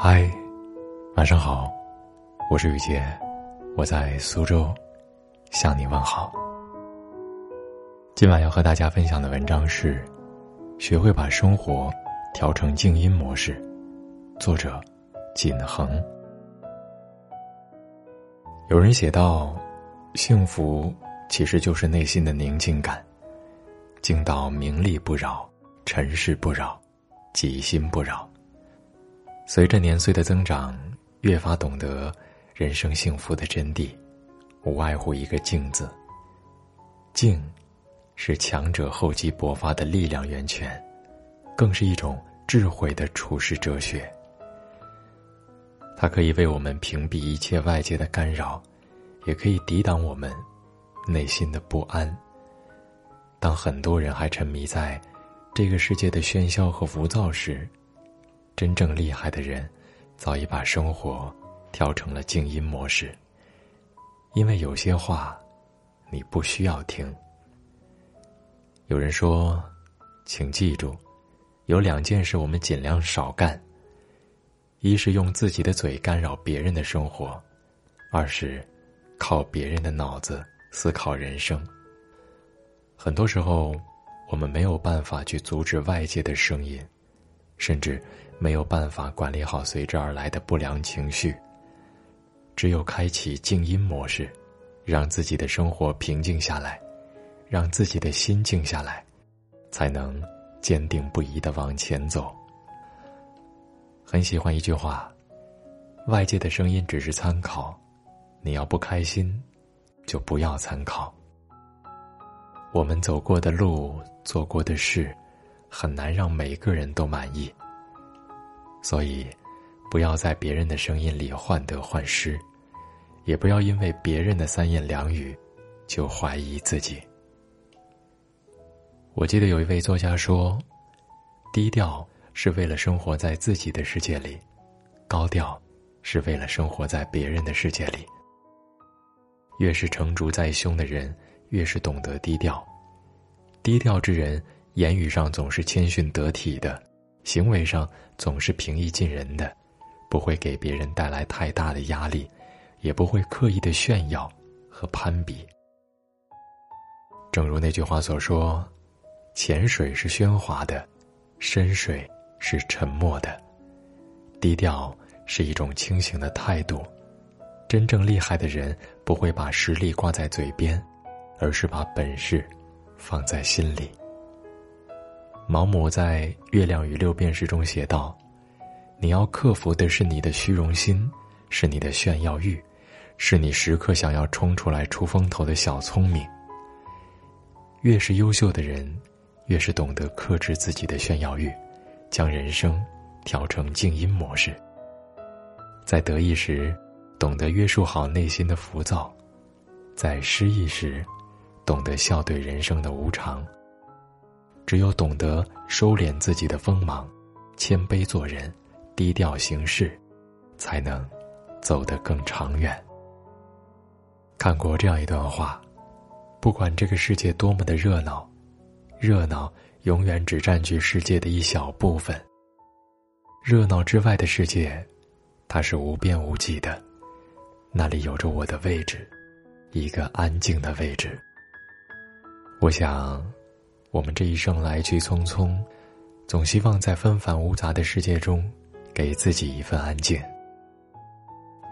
嗨，晚上好，我是雨杰，我在苏州向你问好。今晚要和大家分享的文章是：学会把生活调成静音模式。作者：锦恒。有人写道：“幸福其实就是内心的宁静感，静到名利不扰，尘世不扰，己心不扰。”随着年岁的增长，越发懂得人生幸福的真谛，无外乎一个“静”字。静，是强者厚积薄发的力量源泉，更是一种智慧的处世哲学。它可以为我们屏蔽一切外界的干扰，也可以抵挡我们内心的不安。当很多人还沉迷在这个世界的喧嚣和浮躁时，真正厉害的人，早已把生活调成了静音模式。因为有些话，你不需要听。有人说，请记住，有两件事我们尽量少干：一是用自己的嘴干扰别人的生活，二是靠别人的脑子思考人生。很多时候，我们没有办法去阻止外界的声音。甚至没有办法管理好随之而来的不良情绪。只有开启静音模式，让自己的生活平静下来，让自己的心静下来，才能坚定不移的往前走。很喜欢一句话：“外界的声音只是参考，你要不开心，就不要参考。”我们走过的路，做过的事。很难让每个人都满意，所以，不要在别人的声音里患得患失，也不要因为别人的三言两语，就怀疑自己。我记得有一位作家说：“低调是为了生活在自己的世界里，高调是为了生活在别人的世界里。越是成竹在胸的人，越是懂得低调。低调之人。”言语上总是谦逊得体的，行为上总是平易近人的，不会给别人带来太大的压力，也不会刻意的炫耀和攀比。正如那句话所说：“浅水是喧哗的，深水是沉默的。”低调是一种清醒的态度。真正厉害的人不会把实力挂在嘴边，而是把本事放在心里。毛姆在《月亮与六便士》中写道：“你要克服的是你的虚荣心，是你的炫耀欲，是你时刻想要冲出来出风头的小聪明。越是优秀的人，越是懂得克制自己的炫耀欲，将人生调成静音模式。在得意时，懂得约束好内心的浮躁；在失意时，懂得笑对人生的无常。”只有懂得收敛自己的锋芒，谦卑做人，低调行事，才能走得更长远。看过这样一段话：不管这个世界多么的热闹，热闹永远只占据世界的一小部分。热闹之外的世界，它是无边无际的，那里有着我的位置，一个安静的位置。我想。我们这一生来去匆匆，总希望在纷繁芜杂的世界中，给自己一份安静。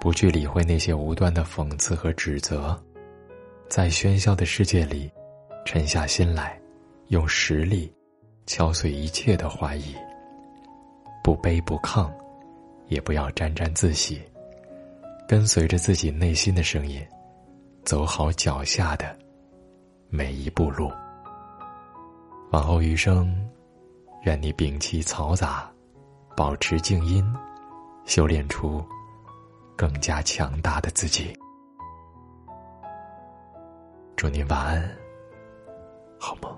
不去理会那些无端的讽刺和指责，在喧嚣的世界里，沉下心来，用实力敲碎一切的怀疑。不卑不亢，也不要沾沾自喜，跟随着自己内心的声音，走好脚下的每一步路。往后余生，愿你摒弃嘈杂，保持静音，修炼出更加强大的自己。祝你晚安，好梦。